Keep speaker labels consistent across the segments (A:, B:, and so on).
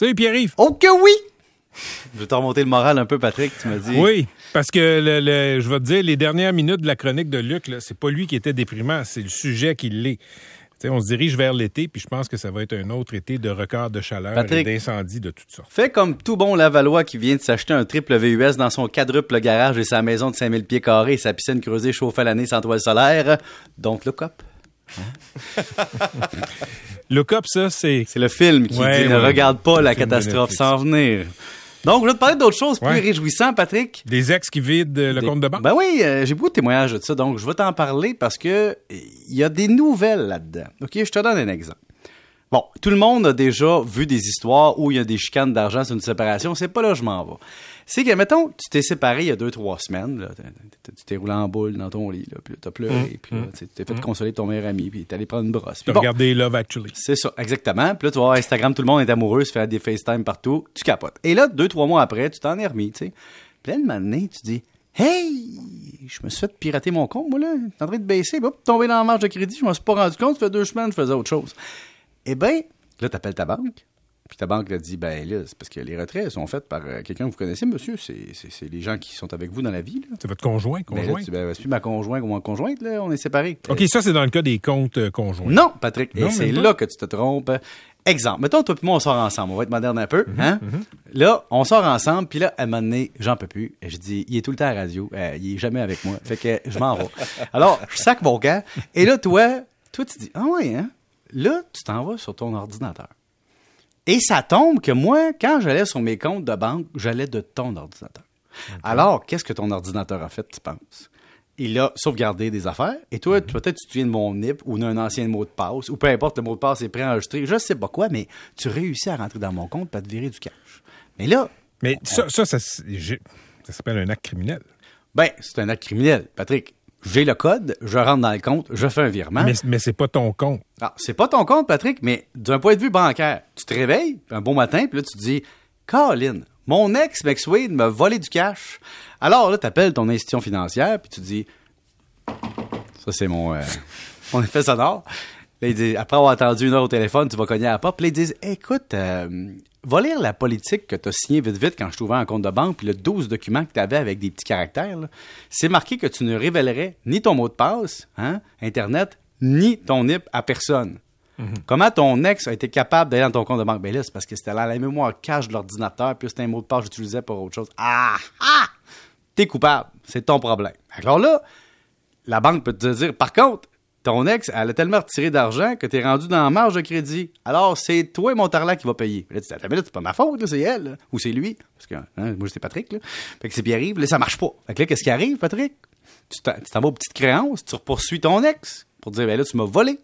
A: Salut Pierre-Yves.
B: Oh que oui! Je vais te remonter le moral un peu, Patrick, tu m'as dit.
A: Oui, parce que le, le- je vais te dire, les dernières minutes de la chronique de Luc, c'est pas lui qui était déprimant, c'est le sujet qui l'est. Tu sais, on se dirige vers l'été, puis je pense que ça va être un autre été de record de chaleur
B: Patrick.
A: et d'incendie de toutes sortes.
B: Fais comme tout bon Lavallois qui vient de s'acheter un triple VUS dans son quadruple garage et sa maison de 5000 pieds carrés et sa piscine creusée chauffée à l'année sans toile solaire. Donc, look up.
A: Look up, ça, c'est...
B: C'est le film qui
A: Ouais,
B: dit ne regarde pas la catastrophe sans venir. Donc, je vais te parler d'autres choses plus réjouissantes, Patrick.
A: Des ex qui vident euh, le
B: Des-
A: compte de banque?
B: Ben oui, euh, j'ai beaucoup de témoignages de ça, donc je vais t'en parler parce que il y a des nouvelles là-dedans. OK, je te donne un exemple. Bon, tout le monde a déjà vu des histoires où il y a des chicanes d'argent sur une séparation. C'est pas là je m'en vais. C'est que, mettons, tu t'es séparé il y a deux, trois semaines. Là, tu t'es roulé en boule dans ton lit, là, puis là, t'as pleuré, puis là, tu sais, tu t'es fait consoler de ton meilleur ami, puis t'es allé prendre une brosse.
A: T'as
B: bon,
A: regardé Love Actually.
B: c'est ça, exactement. Puis là, tu vas voir Instagram, tout le monde est amoureux, se fait des FaceTime partout, tu capotes. Et là, deux, trois mois après, tu t'en es remis, tu sais. Puis là, une année, tu dis, hey, je me suis fait pirater mon compte, moi, là. T'es en train de baisser, puis hop, tomber dans la marge de crédit, je m'en suis pas rendu compte, ça fait deux semaines, je faisais autre chose. Eh ben, là, t'appelles ta banque. Puis ta banque te dit, ben là, c'est parce que les retraits sont faits par euh, quelqu'un que vous connaissez, monsieur. C'est, c'est, c'est les gens qui sont avec vous dans la vie.
A: C'est votre conjoint,
B: Ben
A: conjoint.
B: dis, ben, c'est plus ma conjointe ou ma conjointe, là, on est séparés.
A: OK, ça, c'est dans le cas des comptes euh, conjoints.
B: Non, Patrick.
A: Non,
B: et c'est là que tu te trompes. Exemple. Mettons, toi et moi, on sort ensemble. On va être moderne un peu.
A: Mhm,
B: hein? Là, on sort ensemble. Puis là, à un moment donné, j'en peux plus. Je dis, il est tout le temps à la radio. Euh, il est jamais avec moi. Fait que je m'en vais. Alors, je sac mon gars. Et là, toi, toi, tu dis, ah ouais, hein? Là, tu t'en vas sur ton ordinateur. Et ça tombe que moi, quand j'allais sur mes comptes de banque, j'allais de ton ordinateur. Alors, qu'est-ce que ton ordinateur a fait, tu penses? Il a sauvegardé des affaires. Et toi, peut-être tu te souviens de mon NIP ou d'un ancien mot de passe, ou peu importe, le mot de passe est préenregistré, je sais pas quoi, mais tu réussis à rentrer dans mon compte et te virer du cash. Mais là,
A: Mais ça, ça, ça, ça s'appelle un acte criminel.
B: ben, c'est un acte criminel. Patrick, j'ai le code, je rentre dans le compte, je fais un virement.
A: Mais, mais c'est pas ton compte.
B: Ah, c'est pas ton compte, Patrick, mais d'un point de vue bancaire, tu te réveilles un bon matin, puis là, tu te dis, Colin, mon ex McSwade m'a volé du cash. Alors là, tu appelles ton institution financière, puis tu dis, ça, c'est mon, euh, mon effet sonore. Là, ils disent, après avoir attendu une heure au téléphone, tu vas cogner à la porte. Puis là, ils disent, écoute, euh, va lire la politique que tu as signée vite vite quand je t'ouvrais un compte de banque, puis le 12 documents que tu avais avec des petits caractères. C'est marqué que tu ne révélerais ni ton mot de passe, hein, Internet, ni ton NIP à personne. Comment ton ex a été capable d'aller dans ton compte de banque? Ben là, c'est parce que c'était là la mémoire cache de l'ordinateur, puis c'était un mot de passe que j'utilisais pour autre chose. Ah! Ah! T'es coupable. C'est ton problème. Alors là, la banque peut te dire, par contre, ton ex, elle a tellement retiré d'argent que t'es rendu dans la marge de crédit. Alors, c'est toi, mon tarlac, qui va payer. Là, tu dis, attends, mais là, c'est pas ma faute, c'est elle, ou c'est lui. Parce que, hein, moi, c'est Patrick, là. Fait que c'est Pierre-Yves, là, ça marche pas. Fait que là, qu'est-ce qui arrive, Patrick? Tu t'en vas aux petites créances, tu poursuis ton ex pour dire, ben là, tu m'as volé.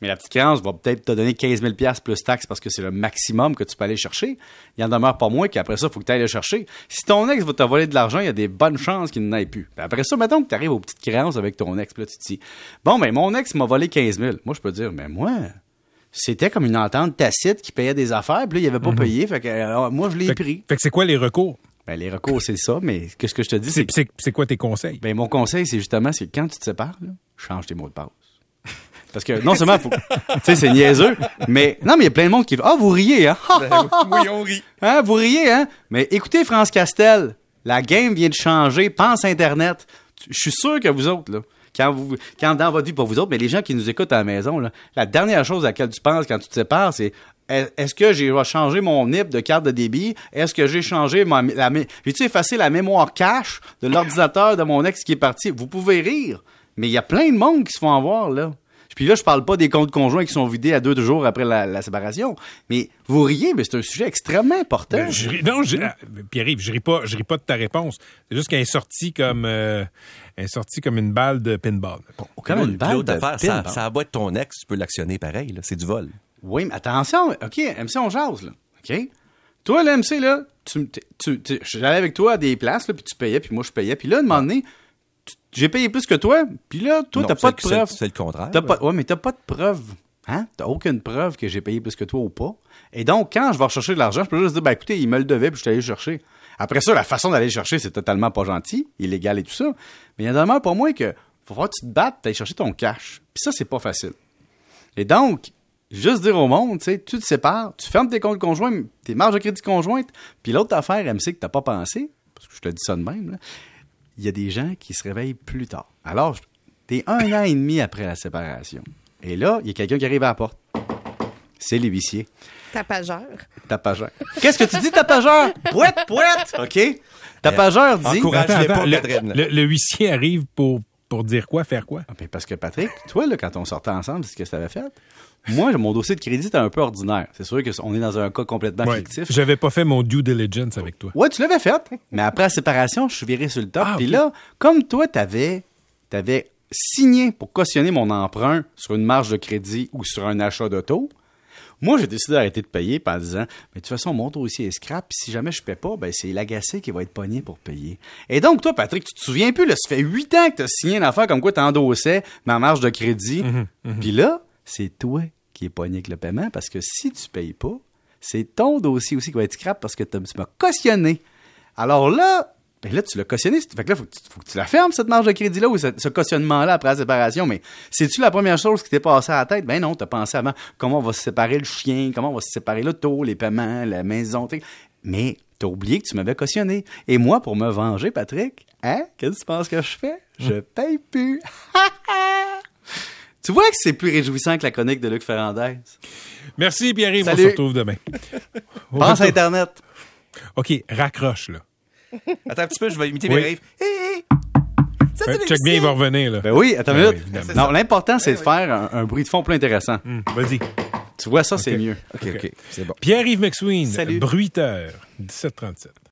B: Mais la petite créance va peut-être te donner 15 000 plus taxes parce que c'est le maximum que tu peux aller chercher. Il en demeure pas moins qu'après ça, il faut que tu ailles le chercher. Si ton ex va te voler de l'argent, il y a des bonnes chances qu'il n'en ait plus. Puis après ça, mettons que tu arrives aux petites créances avec ton ex, puis là, tu te dis, bon, ben, mon ex m'a volé 15 000. Moi, je peux dire, mais moi, c'était comme une entente tacite qui payait des affaires, puis là, il avait pas payé, fait que moi, je l'ai
A: Fait,
B: pris.
A: fait que c'est quoi les recours?
B: Ben, les recours, c'est ça, mais qu'est-ce que je te dis, c'est
A: C'est quoi tes conseils?
B: ben, mon conseil, c'est justement, c'est que quand tu te sépares, là, change tes mots de passe. Parce que non seulement, faut, tu sais, c'est niaiseux, mais non, mais il y a plein de monde qui ah, vous riez, hein?
A: oui, on rit.
B: Hein, vous riez, hein? Mais écoutez, France Castel, la game vient de changer, pense Internet. Je suis sûr que vous autres, là, quand vous, quand dans votre vie, pas vous autres, mais les gens qui nous écoutent à la maison, là, la dernière chose à laquelle tu penses quand tu te sépares, c'est est- est-ce que j'ai changé mon NIP de carte de débit? Est-ce que j'ai changé ma, la, j'ai-tu effacé la mémoire cache de l'ordinateur de mon ex qui est parti? Vous pouvez rire, mais il y a plein de monde qui se font avoir, là. Puis là, je parle pas des comptes conjoints qui sont vidés à deux jours après la, la séparation. Mais vous riez, mais c'est un sujet extrêmement important.
A: Ben, je ris- non, je, ah, Pierre-Yves, je ris pas, je ris pas de ta réponse. C'est juste qu'elle est sortie comme, euh, elle est sortie comme une balle de pinball.
B: Comme une balle de
C: affaire, ça,
B: pinball.
C: ça va être ton ex, tu peux l'actionner pareil. là. C'est du vol.
B: Oui, mais attention, OK, MC, on jase, là. OK? Toi, là, MC, là, tu, tu, tu- tu- j'allais avec toi à des places, là, puis tu payais, puis moi, je payais. Puis là, à un moment donné, tu- j'ai payé plus que toi, puis là, toi, t'as pas de preuve.
C: C'est le contraire.
B: T'as pas, ouais, mais t'as pas de preuve. Hein? T'as aucune preuve que j'ai payé plus que toi ou pas. Et donc, quand je vais rechercher de l'argent, je peux juste dire, ben écoutez, il me le devait, puis je suis allé le chercher. Après ça, la façon d'aller le chercher, c'est totalement pas gentil, illégal et tout ça. Mais il y a demeure pour moi que faut que tu te battes, t'ailles chercher ton cash. Puis ça, c'est pas facile. Et donc, juste dire au monde, tu sais, tu te sépares, tu fermes tes comptes conjoints, tes marges de crédit conjointes, puis l'autre affaire, MC, que t'as pas pensé, parce que je te dis ça de même, là, il y a des gens qui se réveillent plus tard. Alors, t'es un an et demi après la séparation. Et là, il y a quelqu'un qui arrive à la porte. C'est l'huissier.
D: Tapageur.
B: Tapageur. Qu'est-ce que tu dis, tapageur? Pouette, pouette! OK? Tapageur dit...
C: Encourage-
A: Attends,
C: je l'ai
A: attends,
C: pas,
A: le,
C: Catherine.
A: le- le huissier arrive pour, pour dire quoi, faire quoi?
B: Ah, ben, parce que Patrick, toi, là, quand on sortait ensemble, c'est ce que tu avais fait? Moi, mon dossier de crédit était un peu ordinaire. C'est sûr qu'on est dans un cas complètement
A: Ouais.
B: fictif.
A: J'avais pas fait mon due diligence avec toi.
B: Ouais, tu l'avais fait. Mais après la séparation, je suis viré sur le top.
A: Ah,
B: Puis là, comme toi, t'avais, t'avais signé pour cautionner mon emprunt sur une marge de crédit ou sur un achat d'auto, moi, j'ai décidé d'arrêter de payer en disant, mais de toute façon, mon dossier est scrap, puis si jamais je paie pas, ben, c'est l'agacé qui va être pogné pour payer. Et donc, toi, Patrick, tu te souviens plus, là, ça fait huit ans que tu as signé une affaire comme quoi tu endossais ma marge de crédit. Puis là, c'est toi qui es pogné avec le paiement parce que si tu payes pas, c'est ton dossier aussi qui va être scrap parce que tu m'as cautionné. Alors là, ben là, tu l'as cautionné. Fait que là, faut que tu, faut que tu la fermes, cette marge de crédit-là, ou ce, ce cautionnement-là après la séparation. Mais c'est-tu la première chose qui t'est passée à la tête? Ben non, t'as pensé avant comment on va se séparer le chien, comment on va se séparer l'auto, les paiements, la maison? Mais t'as oublié que tu m'avais cautionné. Et moi, pour me venger, Patrick, hein? Qu'est-ce que tu penses que je fais? Je paye plus. tu vois que c'est plus réjouissant que la chronique de Luc Ferrandez.
A: Merci, Pierre-Yves. On se retrouve demain.
B: Pense à Internet.
A: OK, raccroche, là.
C: Attends un petit peu, je vais imiter
A: Oui.
C: mes rêves. Hé, hé! Ça, c'est
A: check bien, il va revenir, là.
B: Ben oui, attends une
A: Ben
B: minute.
A: oui,
B: non, l'important, c'est de faire un, un bruit de fond plus intéressant.
A: Hum, Vas-y.
B: Tu vois, ça, c'est mieux.
C: OK, OK, c'est bon.
A: Pierre-Yves McSween,
B: Salut.
A: bruiteur, 1737.